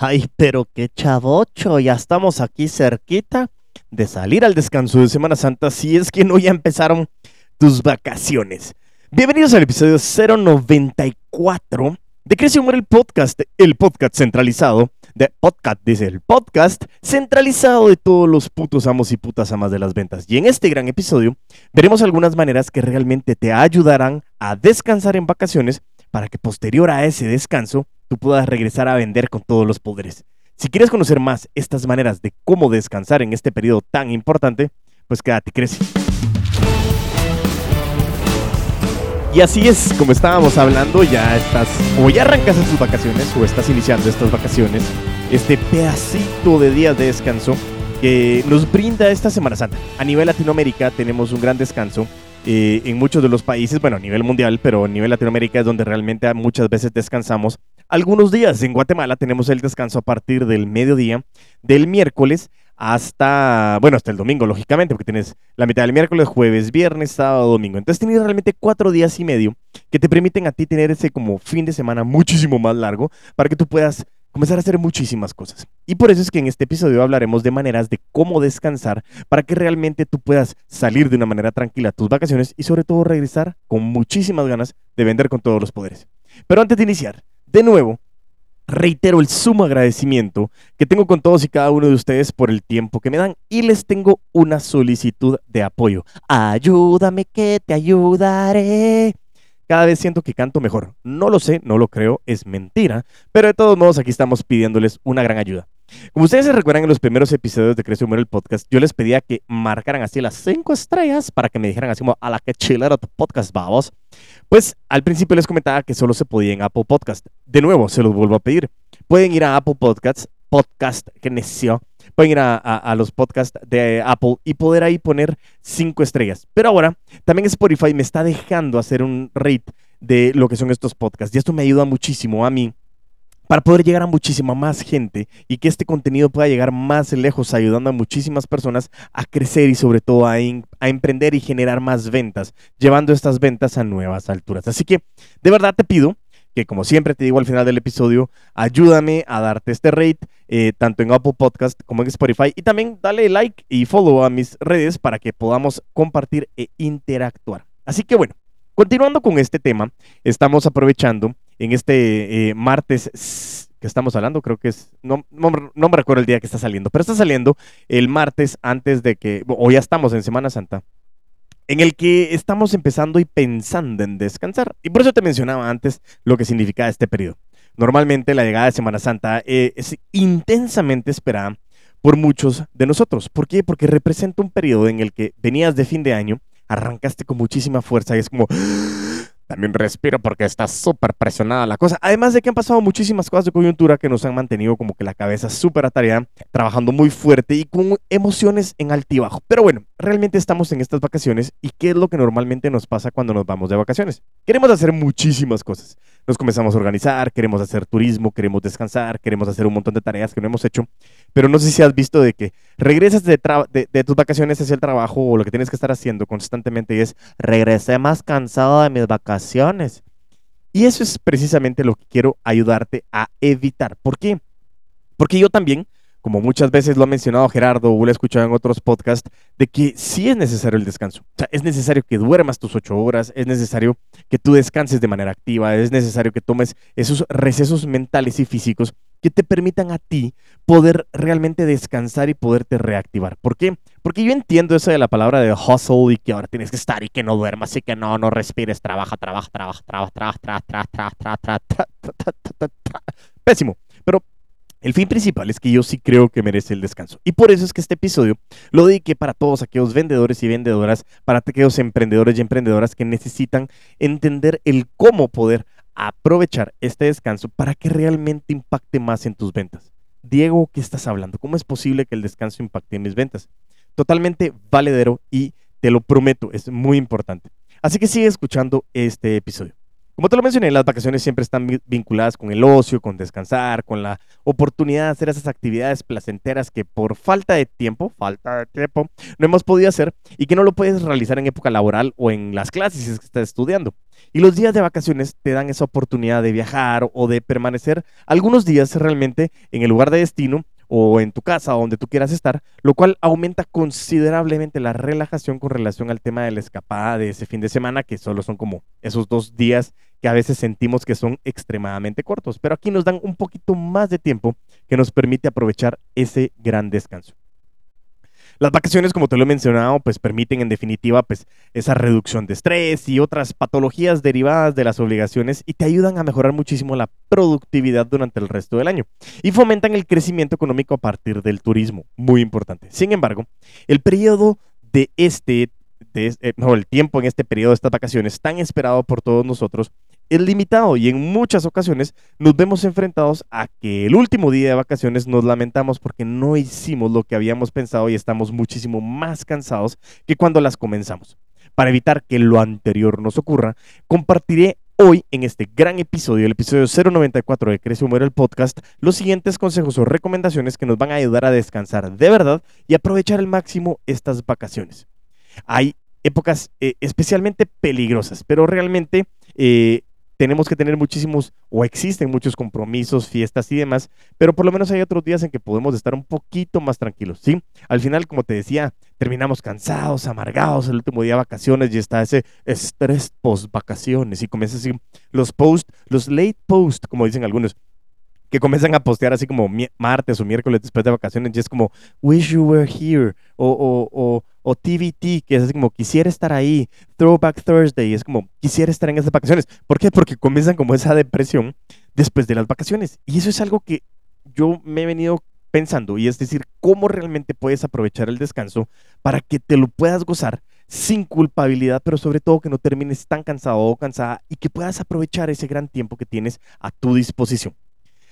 Ay, pero qué chavocho, ya estamos aquí cerquita de salir al descanso de Semana Santa si es que no ya empezaron tus vacaciones. Bienvenidos al episodio 094 de Crece Humor el podcast, el podcast centralizado de podcast, dice el podcast centralizado de todos los putos amos y putas amas de las ventas. Y en este gran episodio veremos algunas maneras que realmente te ayudarán a descansar en vacaciones para que posterior a ese descanso tú puedas regresar a vender con todos los poderes. Si quieres conocer más estas maneras de cómo descansar en este periodo tan importante, pues quédate, crece. Y así es, como estábamos hablando, ya estás, o ya arrancas en tus vacaciones, o estás iniciando estas vacaciones, este pedacito de días de descanso que nos brinda esta Semana Santa. A nivel Latinoamérica tenemos un gran descanso eh, en muchos de los países, bueno, a nivel mundial, pero a nivel Latinoamérica es donde realmente muchas veces descansamos. Algunos días en Guatemala tenemos el descanso a partir del mediodía, del miércoles hasta, bueno, hasta el domingo, lógicamente, porque tienes la mitad del miércoles, jueves, viernes, sábado, domingo. Entonces tienes realmente cuatro días y medio que te permiten a ti tener ese como fin de semana muchísimo más largo para que tú puedas comenzar a hacer muchísimas cosas. Y por eso es que en este episodio hablaremos de maneras de cómo descansar para que realmente tú puedas salir de una manera tranquila a tus vacaciones y sobre todo regresar con muchísimas ganas de vender con todos los poderes. Pero antes de iniciar, de nuevo, reitero el sumo agradecimiento que tengo con todos y cada uno de ustedes por el tiempo que me dan y les tengo una solicitud de apoyo. Ayúdame que te ayudaré cada vez siento que canto mejor. No lo sé, no lo creo, es mentira, pero de todos modos aquí estamos pidiéndoles una gran ayuda. Como ustedes se recuerdan en los primeros episodios de Crece Humor el podcast, yo les pedía que marcaran así las cinco estrellas para que me dijeran así como a la que chilera tu podcast, vamos. Pues al principio les comentaba que solo se podía en Apple Podcast. De nuevo, se los vuelvo a pedir. Pueden ir a Apple Podcasts, podcast que neció, pueden ir a, los podcasts de Apple y poder ahí poner cinco estrellas. Pero ahora también Spotify me está dejando hacer un rate de lo que son estos podcasts. Y esto me ayuda muchísimo a mí para poder llegar a muchísima más gente y que este contenido pueda llegar más lejos, ayudando a muchísimas personas a crecer y sobre todo a, emprender y generar más ventas, llevando estas ventas a nuevas alturas. Así que de verdad te pido que como siempre te digo al final del episodio, ayúdame a darte este rate, eh, tanto en Apple Podcast como en Spotify, y también dale like y follow a mis redes para que podamos compartir e interactuar. Así que bueno, continuando con este tema, estamos aprovechando en este eh, martes que estamos hablando, creo que es, no, no, me recuerdo el día que está saliendo, pero está saliendo el martes antes de que, o ya estamos en Semana Santa, en el que estamos empezando y pensando en descansar. Y por eso te mencionaba antes lo que significa este periodo. Normalmente la llegada de Semana Santa eh, es intensamente esperada por muchos de nosotros. ¿Por qué? Porque representa un periodo en el que venías de fin de año, arrancaste con muchísima fuerza y es como también respiro porque está súper presionada la cosa. Además de que han pasado muchísimas cosas de coyuntura que nos han mantenido como que la cabeza súper atareada, trabajando muy fuerte y con emociones en altibajo. Pero bueno, realmente estamos en estas vacaciones y ¿qué es lo que normalmente nos pasa cuando nos vamos de vacaciones? Queremos hacer muchísimas cosas nos comenzamos a organizar, queremos hacer turismo, queremos descansar, queremos hacer un montón de tareas que no hemos hecho, pero no sé si has visto de que regresas de, tus vacaciones hacia el trabajo o lo que tienes que estar haciendo constantemente es regresé más cansado de mis vacaciones. Y eso es precisamente lo que quiero ayudarte a evitar. ¿Por qué? Porque yo también como muchas veces lo ha mencionado Gerardo o lo he escuchado en otros podcasts, de que sí es necesario el descanso. O sea, es necesario que duermas tus ocho horas, es necesario que tú descanses de manera activa, es necesario que tomes esos recesos mentales y físicos que te permitan a ti poder realmente descansar y poderte reactivar. ¿Por qué? Porque yo entiendo eso de la palabra de hustle y que ahora tienes que estar y que no duermas y que no, no respires, trabaja, trabaja, trabaja, trabaja, trabaja, trabaja, trabaja, trabaja, trabaja, pésimo. Pero el fin principal es que yo sí creo que merece el descanso. Y por eso es que este episodio lo dediqué para todos aquellos vendedores y vendedoras, para aquellos emprendedores y emprendedoras que necesitan entender el cómo poder aprovechar este descanso para que realmente impacte más en tus ventas. Diego, ¿qué estás hablando? ¿Cómo es posible que el descanso impacte en mis ventas? Totalmente valedero y te lo prometo, es muy importante. Así que sigue escuchando este episodio. Como te lo mencioné, las vacaciones siempre están vinculadas con el ocio, con descansar, con la oportunidad de hacer esas actividades placenteras que por falta de tiempo, falta de tiempo, no hemos podido hacer y que no lo puedes realizar en época laboral o en las clases que estás estudiando. Y los días de vacaciones te dan esa oportunidad de viajar o de permanecer algunos días realmente en el lugar de destino o en tu casa o donde tú quieras estar, lo cual aumenta considerablemente la relajación con relación al tema de la escapada de ese fin de semana, que solo son como esos dos días que a veces sentimos que son extremadamente cortos, pero aquí nos dan un poquito más de tiempo que nos permite aprovechar ese gran descanso. Las vacaciones, como te lo he mencionado, pues permiten en definitiva pues esa reducción de estrés y otras patologías derivadas de las obligaciones y te ayudan a mejorar muchísimo la productividad durante el resto del año y fomentan el crecimiento económico a partir del turismo, muy importante. Sin embargo, el periodo de este, de, eh, no, el tiempo en este periodo de estas vacaciones tan esperado por todos nosotros es limitado y en muchas ocasiones nos vemos enfrentados a que el último día de vacaciones nos lamentamos porque no hicimos lo que habíamos pensado y estamos muchísimo más cansados que cuando las comenzamos. Para evitar que lo anterior nos ocurra, compartiré hoy en este gran episodio, el episodio 094 de Crece o Muere el podcast, los siguientes consejos o recomendaciones que nos van a ayudar a descansar de verdad y aprovechar al máximo estas vacaciones. Hay épocas eh, especialmente peligrosas, pero realmente eh, tenemos que tener muchísimos, o existen muchos compromisos, fiestas y demás, pero por lo menos hay otros días en que podemos estar un poquito más tranquilos, ¿sí? Al final, como te decía, terminamos cansados, amargados el último día de vacaciones y está ese estrés post vacaciones y comienza así los post, los late post, como dicen algunos, que comienzan a postear así como martes o miércoles después de vacaciones y es como, wish you were here, o, o, o, o TVT, que es así como, quisiera estar ahí, Throwback Thursday, es como, quisiera estar en esas vacaciones. ¿Por qué? Porque comienzan como esa depresión después de las vacaciones. Y eso es algo que yo me he venido pensando, y es decir, cómo realmente puedes aprovechar el descanso para que te lo puedas gozar sin culpabilidad, pero sobre todo que no termines tan cansado o cansada y que puedas aprovechar ese gran tiempo que tienes a tu disposición.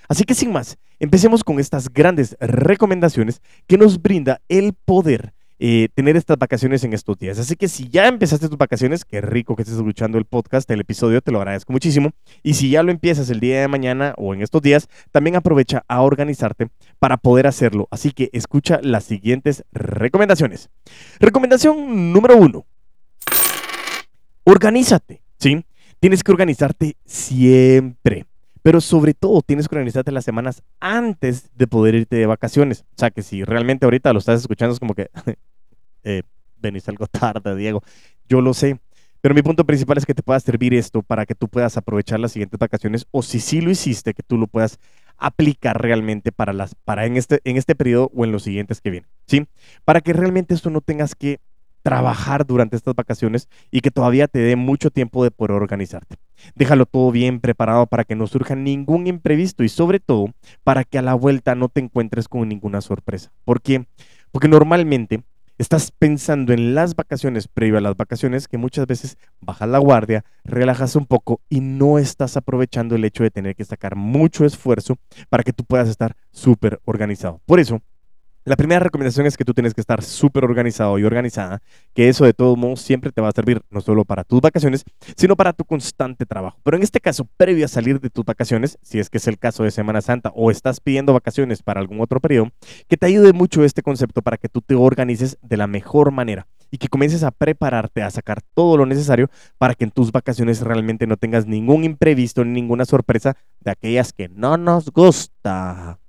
Así que sin más, empecemos con estas grandes recomendaciones que nos brinda el poder eh, tener estas vacaciones en estos días. Así que si ya empezaste tus vacaciones, qué rico que estés escuchando el podcast, el episodio, te lo agradezco muchísimo. Y si ya lo empiezas el día de mañana o en estos días, también aprovecha a organizarte para poder hacerlo. Así que escucha las siguientes recomendaciones. Recomendación número uno. Organízate, ¿sí? Tienes que organizarte siempre. Pero sobre todo tienes que organizarte las semanas antes de poder irte de vacaciones. O sea que si realmente ahorita lo estás escuchando es como que eh, venís algo tarde, Diego. Yo lo sé. Pero mi punto principal es que te pueda servir esto para que tú puedas aprovechar las siguientes vacaciones o si sí lo hiciste, que tú lo puedas aplicar realmente para, las, para en, este, en este periodo o en los siguientes que vienen. ¿sí? Para que realmente esto no tengas que trabajar durante estas vacaciones y que todavía te dé mucho tiempo de poder organizarte. Déjalo todo bien preparado para que no surja ningún imprevisto y sobre todo para que a la vuelta no te encuentres con ninguna sorpresa. ¿Por qué? Porque normalmente estás pensando en las vacaciones previo a las vacaciones que muchas veces bajas la guardia, relajas un poco y no estás aprovechando el hecho de tener que sacar mucho esfuerzo para que tú puedas estar súper organizado. Por eso, la primera recomendación es que tú tienes que estar súper organizado y organizada, que eso de todos modos siempre te va a servir no solo para tus vacaciones, sino para tu constante trabajo. Pero en este caso, previo a salir de tus vacaciones, si es que es el caso de Semana Santa o estás pidiendo vacaciones para algún otro periodo, que te ayude mucho este concepto para que tú te organices de la mejor manera y que comiences a prepararte, a sacar todo lo necesario para que en tus vacaciones realmente no tengas ningún imprevisto ni ninguna sorpresa de aquellas que no nos gusta.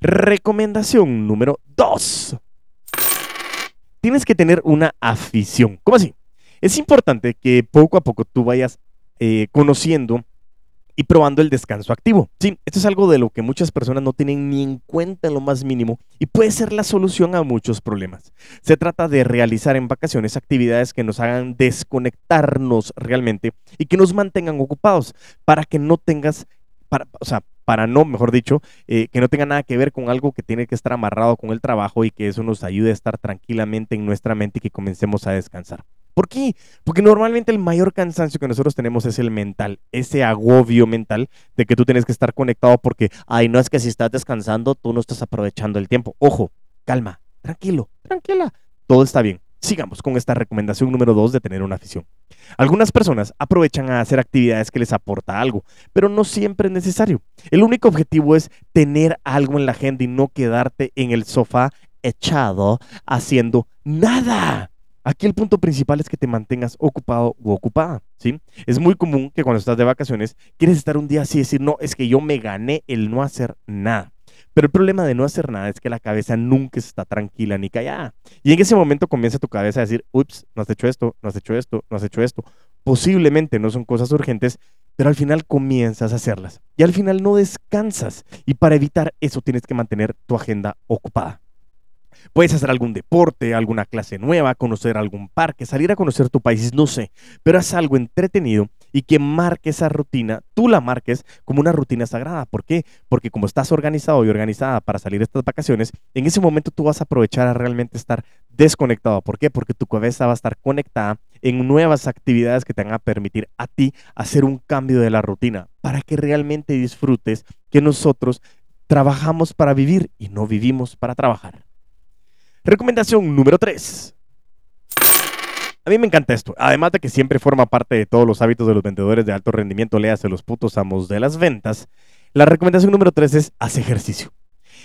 Recomendación número 2. Tienes que tener una afición. ¿Cómo así? Es importante que poco a poco tú vayas eh, conociendo y probando el descanso activo. Sí, esto es algo de lo que muchas personas no tienen ni en cuenta en lo más mínimo y puede ser la solución a muchos problemas. Se trata de realizar en vacaciones actividades que nos hagan desconectarnos realmente y que nos mantengan ocupados para que no tengas, para, o sea, para no, mejor dicho, eh, que no tenga nada que ver con algo que tiene que estar amarrado con el trabajo y que eso nos ayude a estar tranquilamente en nuestra mente y que comencemos a descansar. ¿Por qué? Porque normalmente el mayor cansancio que nosotros tenemos es el mental, ese agobio mental de que tú tienes que estar conectado porque, ay, no es que si estás descansando, tú no estás aprovechando el tiempo. Ojo, calma, tranquilo, tranquila, todo está bien. Sigamos con esta recomendación número 2 de tener una afición. Algunas personas aprovechan a hacer actividades que les aporta algo, pero no siempre es necesario. El único objetivo es tener algo en la agenda y no quedarte en el sofá echado haciendo nada. Aquí el punto principal es que te mantengas ocupado u ocupada, ¿sí? Es muy común que cuando estás de vacaciones quieres estar un día así y decir, no, es que yo me gané el no hacer nada. Pero el problema de no hacer nada es que la cabeza nunca está tranquila ni callada. Y en ese momento comienza tu cabeza a decir, ups, no has hecho esto, no has hecho esto, no has hecho esto. Posiblemente no son cosas urgentes, pero al final comienzas a hacerlas. Y al final no descansas. Y para evitar eso tienes que mantener tu agenda ocupada. Puedes hacer algún deporte, alguna clase nueva, conocer algún parque, salir a conocer tu país, no sé, pero haz algo entretenido y que marque esa rutina, tú la marques como una rutina sagrada. ¿Por qué? Porque como estás organizado y organizada para salir estas vacaciones, en ese momento tú vas a aprovechar a realmente estar desconectado. ¿Por qué? Porque tu cabeza va a estar conectada en nuevas actividades que te van a permitir a ti hacer un cambio de la rutina para que realmente disfrutes que nosotros trabajamos para vivir y no vivimos para trabajar. Recomendación número 3. A mí me encanta esto. Además de que siempre forma parte de todos los hábitos de los vendedores de alto rendimiento, léase los putos amos de las ventas. La recomendación número 3 es haz ejercicio.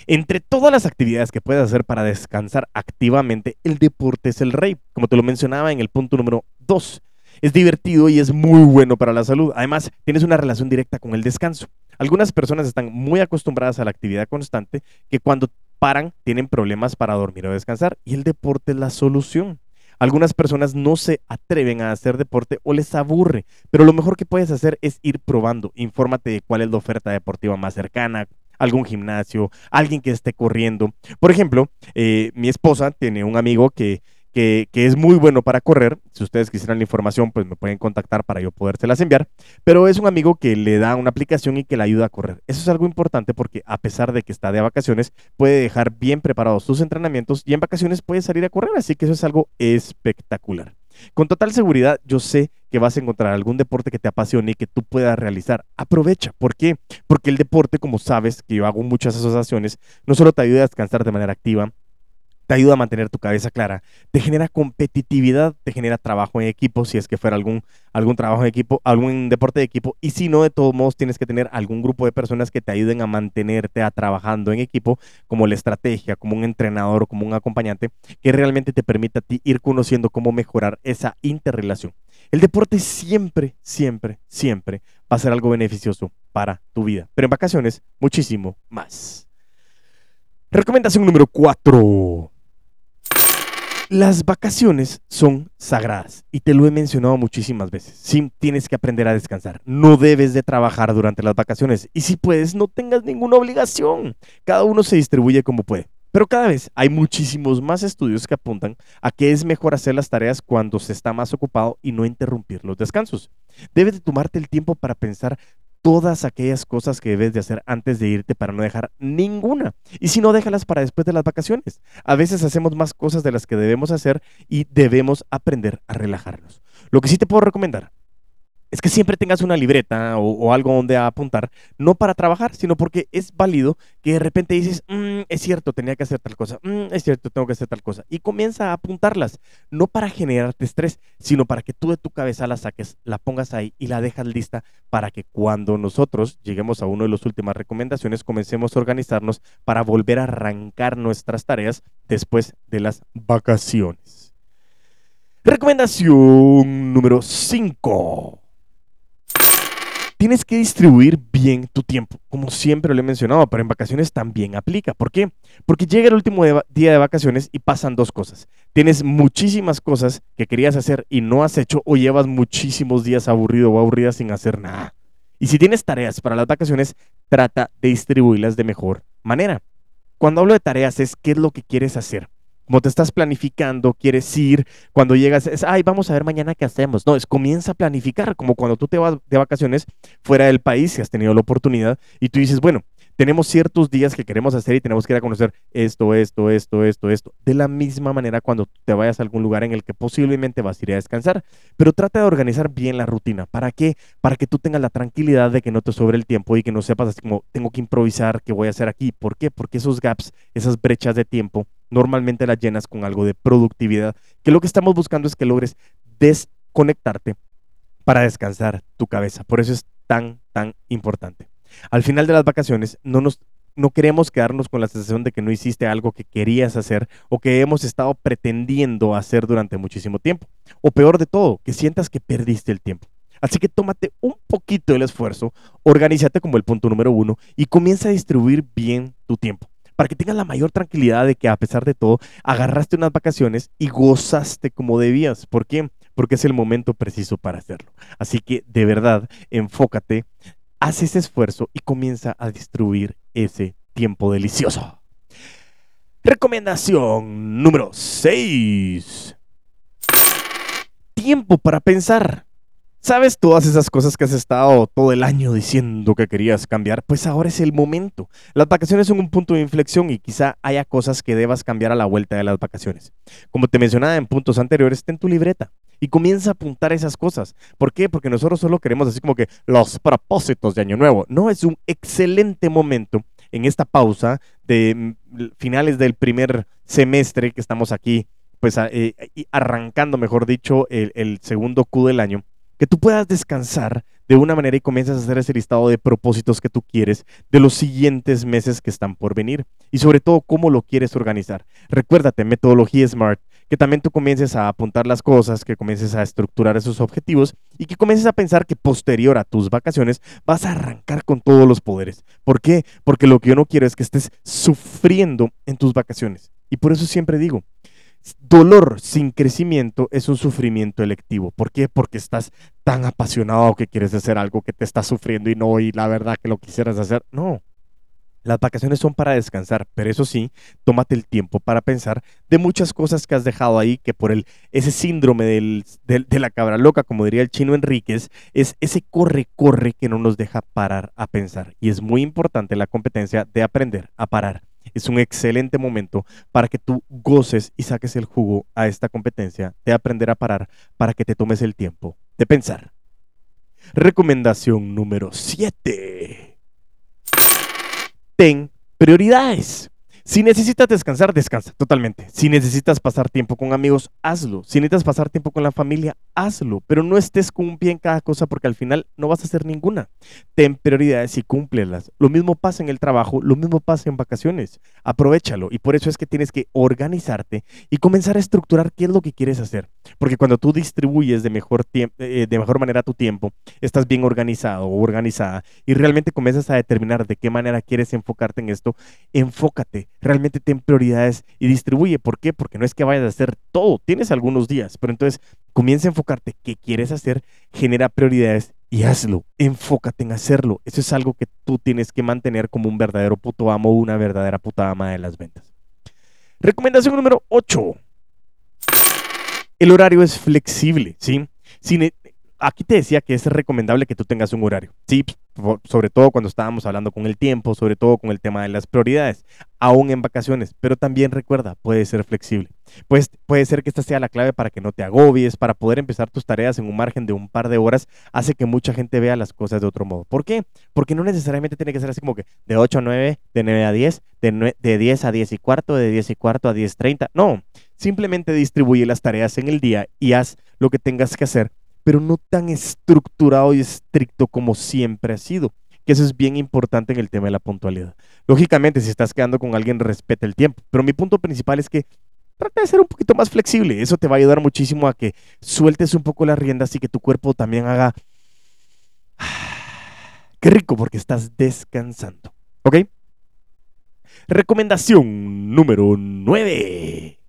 Entre todas las actividades que puedes hacer para descansar activamente, el deporte es el rey, como te lo mencionaba en el punto número 2. Es divertido y es muy bueno para la salud. Además, tienes una relación directa con el descanso. Algunas personas están muy acostumbradas a la actividad constante que cuando paran tienen problemas para dormir o descansar y el deporte es la solución. Algunas personas no se atreven a hacer deporte o les aburre, pero lo mejor que puedes hacer es ir probando. Infórmate de cuál es la oferta deportiva más cercana, algún gimnasio, alguien que esté corriendo. Por ejemplo, eh, mi esposa tiene un amigo que que, es muy bueno para correr. Si ustedes quisieran la información, pues me pueden contactar para yo podérselas enviar. Pero es un amigo que le da una aplicación y que le ayuda a correr. Eso es algo importante porque a pesar de que está de vacaciones, puede dejar bien preparados sus entrenamientos y en vacaciones puede salir a correr. Así que eso es algo espectacular. Con total seguridad, yo sé que vas a encontrar algún deporte que te apasione y que tú puedas realizar. Aprovecha. ¿Por qué? Porque el deporte, como sabes, que yo hago muchas asociaciones, no solo te ayuda a descansar de manera activa, te ayuda a mantener tu cabeza clara, te genera competitividad, te genera trabajo en equipo, si es que fuera algún, algún trabajo en equipo, algún deporte de equipo, y si no, de todos modos tienes que tener algún grupo de personas que te ayuden a mantenerte a trabajando en equipo, como la estrategia, como un entrenador como un acompañante, que realmente te permita a ti ir conociendo cómo mejorar esa interrelación. El deporte siempre, siempre, siempre va a ser algo beneficioso para tu vida, pero en vacaciones muchísimo más. Recomendación número 4. Las vacaciones son sagradas y te lo he mencionado muchísimas veces. Tienes que aprender a descansar. No debes de trabajar durante las vacaciones y si puedes, no tengas ninguna obligación. Cada uno se distribuye como puede. Pero cada vez hay muchísimos más estudios que apuntan a que es mejor hacer las tareas cuando se está más ocupado y no interrumpir los descansos. Debes de tomarte el tiempo para pensar todas aquellas cosas que debes de hacer antes de irte para no dejar ninguna. Y si no, déjalas para después de las vacaciones. A veces hacemos más cosas de las que debemos hacer y debemos aprender a relajarnos. Lo que sí te puedo recomendar es que siempre tengas una libreta o, algo donde apuntar, no para trabajar, sino porque es válido que de repente dices, mm, es cierto, tenía que hacer tal cosa, mm, es cierto, tengo que hacer tal cosa, y comienza a apuntarlas, no para generarte estrés, sino para que tú de tu cabeza la saques, la pongas ahí y la dejas lista para que cuando nosotros lleguemos a una de las últimas recomendaciones, comencemos a organizarnos para volver a arrancar nuestras tareas después de las vacaciones. Recomendación número 5 Tienes que distribuir bien tu tiempo, como siempre lo he mencionado, pero en vacaciones también aplica. ¿Por qué? Porque llega el último día de vacaciones y pasan dos cosas. Tienes muchísimas cosas que querías hacer y no has hecho o llevas muchísimos días aburrido o aburrida sin hacer nada. Y si tienes tareas para las vacaciones, trata de distribuirlas de mejor manera. Cuando hablo de tareas es qué es lo que quieres hacer como te estás planificando, quieres ir, cuando llegas, es, ay, vamos a ver mañana qué hacemos. No, es comienza a planificar, como cuando tú te vas de vacaciones fuera del país, si has tenido la oportunidad, y tú dices, bueno, tenemos ciertos días que queremos hacer y tenemos que ir a conocer esto, esto, esto, esto, esto. De la misma manera cuando te vayas a algún lugar en el que posiblemente vas a ir a descansar, pero trata de organizar bien la rutina. ¿Para qué? Para que tú tengas la tranquilidad de que no te sobre el tiempo y que no sepas así como tengo que improvisar, qué voy a hacer aquí. ¿Por qué? Porque esos gaps, esas brechas de tiempo normalmente las llenas con algo de productividad, que lo que estamos buscando es que logres desconectarte para descansar tu cabeza. Por eso es tan, tan importante. Al final de las vacaciones no nos no queremos quedarnos con la sensación de que no hiciste algo que querías hacer o que hemos estado pretendiendo hacer durante muchísimo tiempo. O peor de todo, que sientas que perdiste el tiempo. Así que tómate un poquito del esfuerzo, organízate como el punto número uno y comienza a distribuir bien tu tiempo. Para que tengas la mayor tranquilidad de que a pesar de todo, agarraste unas vacaciones y gozaste como debías. ¿Por qué? Porque es el momento preciso para hacerlo. Así que de verdad, enfócate, haz ese esfuerzo y comienza a distribuir ese tiempo delicioso. Recomendación número 6. Tiempo para pensar. ¿Sabes todas esas cosas que has estado todo el año diciendo que querías cambiar? Pues ahora es el momento. Las vacaciones son un punto de inflexión y quizá haya cosas que debas cambiar a la vuelta de las vacaciones. Como te mencionaba en puntos anteriores, ten tu libreta y comienza a apuntar esas cosas. ¿Por qué? Porque nosotros solo queremos así como que los propósitos de Año Nuevo. No, es un excelente momento en esta pausa de mm, finales del primer semestre que estamos aquí, pues eh, arrancando, mejor dicho, el, el segundo Q del año que tú puedas descansar de una manera y comienzas a hacer ese listado de propósitos que tú quieres de los siguientes meses que están por venir y sobre todo cómo lo quieres organizar. Recuérdate, metodología SMART, que también tú comiences a apuntar las cosas, que comiences a estructurar esos objetivos y que comiences a pensar que posterior a tus vacaciones vas a arrancar con todos los poderes. ¿Por qué? Porque lo que yo no quiero es que estés sufriendo en tus vacaciones. Y por eso siempre digo, dolor sin crecimiento es un sufrimiento electivo. ¿Por qué? Porque estás tan apasionado que quieres hacer algo que te está sufriendo y no, y la verdad que lo quisieras hacer. No. Las vacaciones son para descansar, pero eso sí, tómate el tiempo para pensar de muchas cosas que has dejado ahí, que por el, ese síndrome del, de la cabra loca, como diría el chino Enríquez, es ese corre, corre que no nos deja parar a pensar. Y es muy importante la competencia de aprender a parar es un excelente momento para que tú goces y saques el jugo a esta competencia de aprender a parar para que te tomes el tiempo de pensar. Recomendación número 7. Ten prioridades. Si necesitas descansar, descansa totalmente. Si necesitas pasar tiempo con amigos, hazlo. Si necesitas pasar tiempo con la familia, hazlo. Pero no estés con un pie en cada cosa porque al final no vas a hacer ninguna. Ten prioridades y cúmplelas. Lo mismo pasa en el trabajo, lo mismo pasa en vacaciones. Aprovechalo. Y por eso es que tienes que organizarte y comenzar a estructurar qué es lo que quieres hacer. Porque cuando tú distribuyes de mejor, eh, de mejor manera tu tiempo, estás bien organizado o organizada y realmente comienzas a determinar de qué manera quieres enfocarte en esto, enfócate realmente ten prioridades y distribuye. ¿Por qué? Porque no es que vayas a hacer todo, tienes algunos días, pero entonces comienza a enfocarte qué quieres hacer, genera prioridades y hazlo. Enfócate en hacerlo. Eso es algo que tú tienes que mantener como un verdadero puto amo o una verdadera puta ama de las ventas. Recomendación número 8. El horario es flexible, ¿sí? Aquí te decía que es recomendable que tú tengas un horario, ¿sí? sobre todo cuando estábamos hablando con el tiempo, sobre todo con el tema de las prioridades, aún en vacaciones, pero también recuerda, puede ser flexible. Pues puede ser que esta sea la clave para que no te agobies, para poder empezar tus tareas en un margen de un par de horas, hace que mucha gente vea las cosas de otro modo. ¿Por qué? Porque no necesariamente tiene que ser así como que de 8 a 9, de 9 a 10, de, de 10 a 10 y cuarto, de 10 y cuarto a 10.30. No, simplemente distribuye las tareas en el día y haz lo que tengas que hacer pero no tan estructurado y estricto como siempre ha sido. Que eso es bien importante en el tema de la puntualidad. Lógicamente, si estás quedando con alguien, respeta el tiempo. Pero mi punto principal es que trata de ser un poquito más flexible. Eso te va a ayudar muchísimo a que sueltes un poco las riendas y que tu cuerpo también haga... Qué rico porque estás descansando. ¿Ok? Recomendación número 9.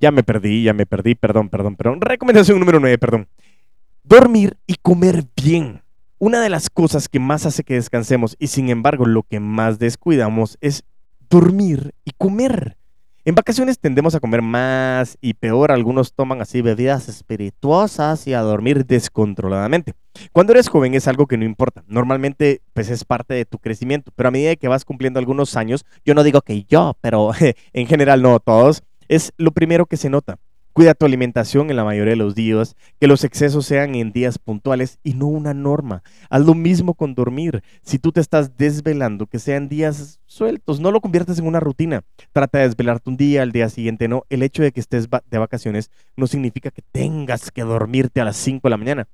Ya me perdí, ya me perdí, perdón, perdón, perdón. Recomendación número 9, perdón. Dormir y comer bien. Una de las cosas que más hace que descansemos y sin embargo lo que más descuidamos es dormir y comer. En vacaciones tendemos a comer más y peor, algunos toman así bebidas espirituosas y a dormir descontroladamente. Cuando eres joven es algo que no importa, normalmente pues es parte de tu crecimiento, pero a medida que vas cumpliendo algunos años, yo no digo que yo, pero en general no todos, es lo primero que se nota. Cuida tu alimentación en la mayoría de los días, que los excesos sean en días puntuales y no una norma. Haz lo mismo con dormir. Si tú te estás desvelando, que sean días sueltos, no lo conviertas en una rutina. Trata de desvelarte un día, al día siguiente no. El hecho de que estés de vacaciones no significa que tengas que dormirte a las 5 de la mañana.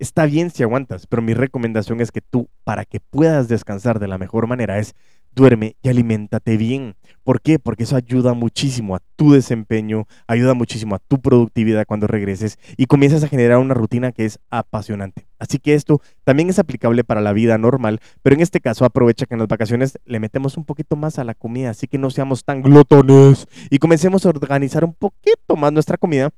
Está bien si aguantas, pero mi recomendación es que tú, para que puedas descansar de la mejor manera, es duerme y aliméntate bien. ¿Por qué? Porque eso ayuda muchísimo a tu desempeño, ayuda muchísimo a tu productividad cuando regreses y comienzas a generar una rutina que es apasionante. Así que esto también es aplicable para la vida normal, pero en este caso aprovecha que en las vacaciones le metemos un poquito más a la comida, así que no seamos tan glotones y comencemos a organizar un poquito más nuestra comida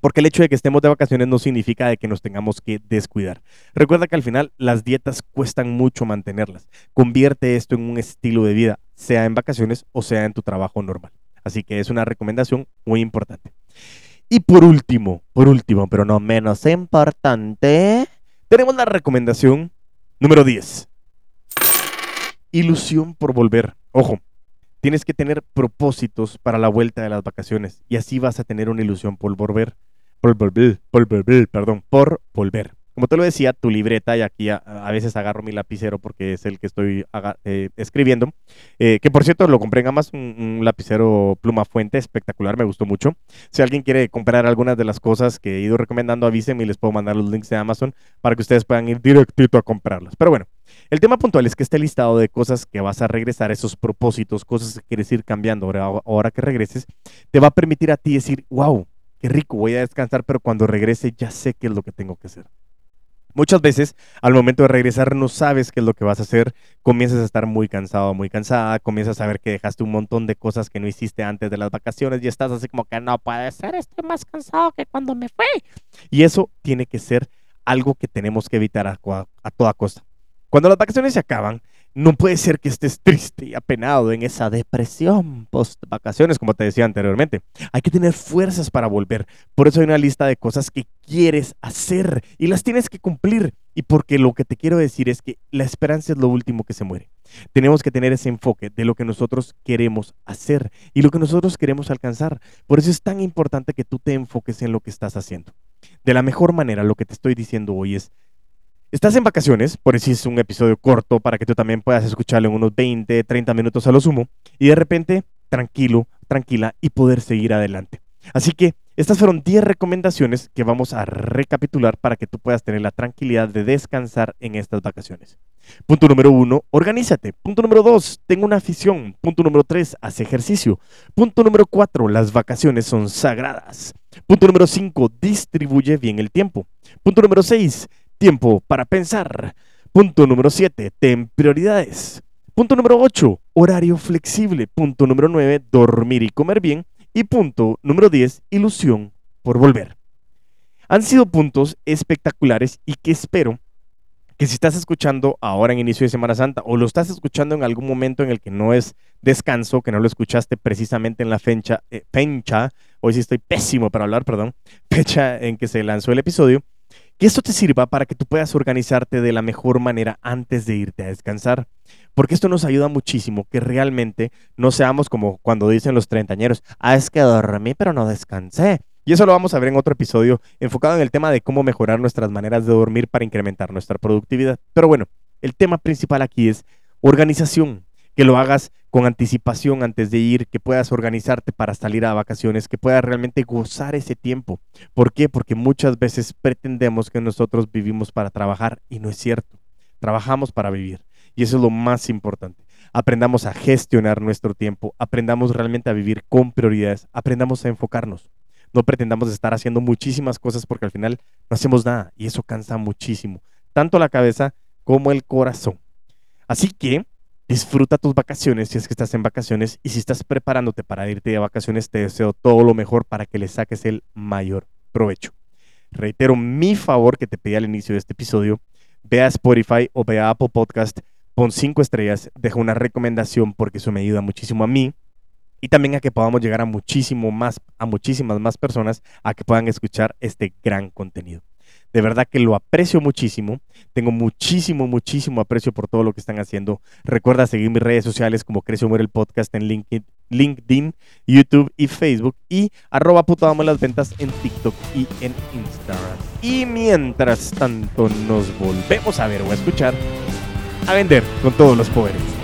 porque el hecho de que estemos de vacaciones no significa de que nos tengamos que descuidar. Recuerda que al final las dietas cuestan mucho mantenerlas. Convierte esto en un estilo de vida, sea en vacaciones o sea en tu trabajo normal. Así que es una recomendación muy importante. Y por último, por último, pero no menos importante, tenemos la recomendación número 10. Ilusión por volver. Ojo, tienes que tener propósitos para la vuelta de las vacaciones y así vas a tener una ilusión por volver por volver, por volver, perdón, por volver. Como te lo decía, tu libreta, y aquí a, veces agarro mi lapicero porque es el que estoy eh, escribiendo, eh, que por cierto lo compré en Amazon, un, lapicero pluma fuente espectacular, me gustó mucho. Si alguien quiere comprar algunas de las cosas que he ido recomendando, avísenme y les puedo mandar los links de Amazon para que ustedes puedan ir directito a comprarlos. Pero bueno, el tema puntual es que este listado de cosas que vas a regresar, esos propósitos, cosas que quieres ir cambiando ahora que regreses, te va a permitir a ti decir, wow, qué rico, voy a descansar, pero cuando regrese ya sé qué es lo que tengo que hacer. Muchas veces al momento de regresar no sabes qué es lo que vas a hacer, comienzas a estar muy cansado, muy cansada, comienzas a ver que dejaste un montón de cosas que no hiciste antes de las vacaciones y estás así como que no puede ser, estoy más cansado que cuando me fui. Y eso tiene que ser algo que tenemos que evitar a, a toda costa. Cuando las vacaciones se acaban, no puede ser que estés triste y apenado en esa depresión post vacaciones, como te decía anteriormente. Hay que tener fuerzas para volver. Por eso hay una lista de cosas que quieres hacer y las tienes que cumplir. Y porque lo que te quiero decir es que la esperanza es lo último que se muere. Tenemos que tener ese enfoque de lo que nosotros queremos hacer y lo que nosotros queremos alcanzar. Por eso es tan importante que tú te enfoques en lo que estás haciendo. De la mejor manera, lo que te estoy diciendo hoy es, Estás en vacaciones, por eso es un episodio corto para que tú también puedas escucharlo en unos 20, 30 minutos a lo sumo y de repente tranquilo, tranquila y poder seguir adelante. Así que estas fueron 10 recomendaciones que vamos a recapitular para que tú puedas tener la tranquilidad de descansar en estas vacaciones. Punto número 1, organízate. Punto número 2, tengo una afición. Punto número 3, haz ejercicio. Punto número 4, las vacaciones son sagradas. Punto número 5, distribuye bien el tiempo. Punto número 6, Tiempo para pensar. Punto número 7. Ten prioridades. Punto número 8. Horario flexible. Punto número 9. Dormir y comer bien. Y punto número 10. Ilusión por volver. Han sido puntos espectaculares y que espero que si estás escuchando ahora en inicio de Semana Santa o lo estás escuchando en algún momento en el que no es descanso, que no lo escuchaste precisamente en la fecha, eh, fecha hoy sí estoy pésimo para hablar, perdón, fecha en que se lanzó el episodio, que esto te sirva para que tú puedas organizarte de la mejor manera antes de irte a descansar. Porque esto nos ayuda muchísimo que realmente no seamos como cuando dicen los treintañeros, ah, es que dormí pero no descansé. Y eso lo vamos a ver en otro episodio enfocado en el tema de cómo mejorar nuestras maneras de dormir para incrementar nuestra productividad. Pero bueno, el tema principal aquí es organización que lo hagas con anticipación antes de ir, que puedas organizarte para salir a vacaciones, que puedas realmente gozar ese tiempo. ¿Por qué? Porque muchas veces pretendemos que nosotros vivimos para trabajar y no es cierto. Trabajamos para vivir y eso es lo más importante. Aprendamos a gestionar nuestro tiempo, aprendamos realmente a vivir con prioridades, aprendamos a enfocarnos. No pretendamos estar haciendo muchísimas cosas porque al final no hacemos nada y eso cansa muchísimo, tanto la cabeza como el corazón. Así que Disfruta tus vacaciones si es que estás en vacaciones y si estás preparándote para irte de vacaciones, te deseo todo lo mejor para que le saques el mayor provecho. Reitero mi favor que te pedí al inicio de este episodio. Ve a Spotify o ve a Apple Podcast, pon cinco estrellas, deja una recomendación porque eso me ayuda muchísimo a mí y también a que podamos llegar a muchísimo más, a muchísimas más personas a que puedan escuchar este gran contenido. De verdad que lo aprecio muchísimo. Tengo muchísimo, muchísimo aprecio por todo lo que están haciendo. Recuerda seguir mis redes sociales como Crecio Muere el Podcast en LinkedIn, YouTube y Facebook. Y arroba puto las ventas en TikTok y en Instagram. Y mientras tanto nos volvemos a ver o a escuchar a vender con todos los poderes.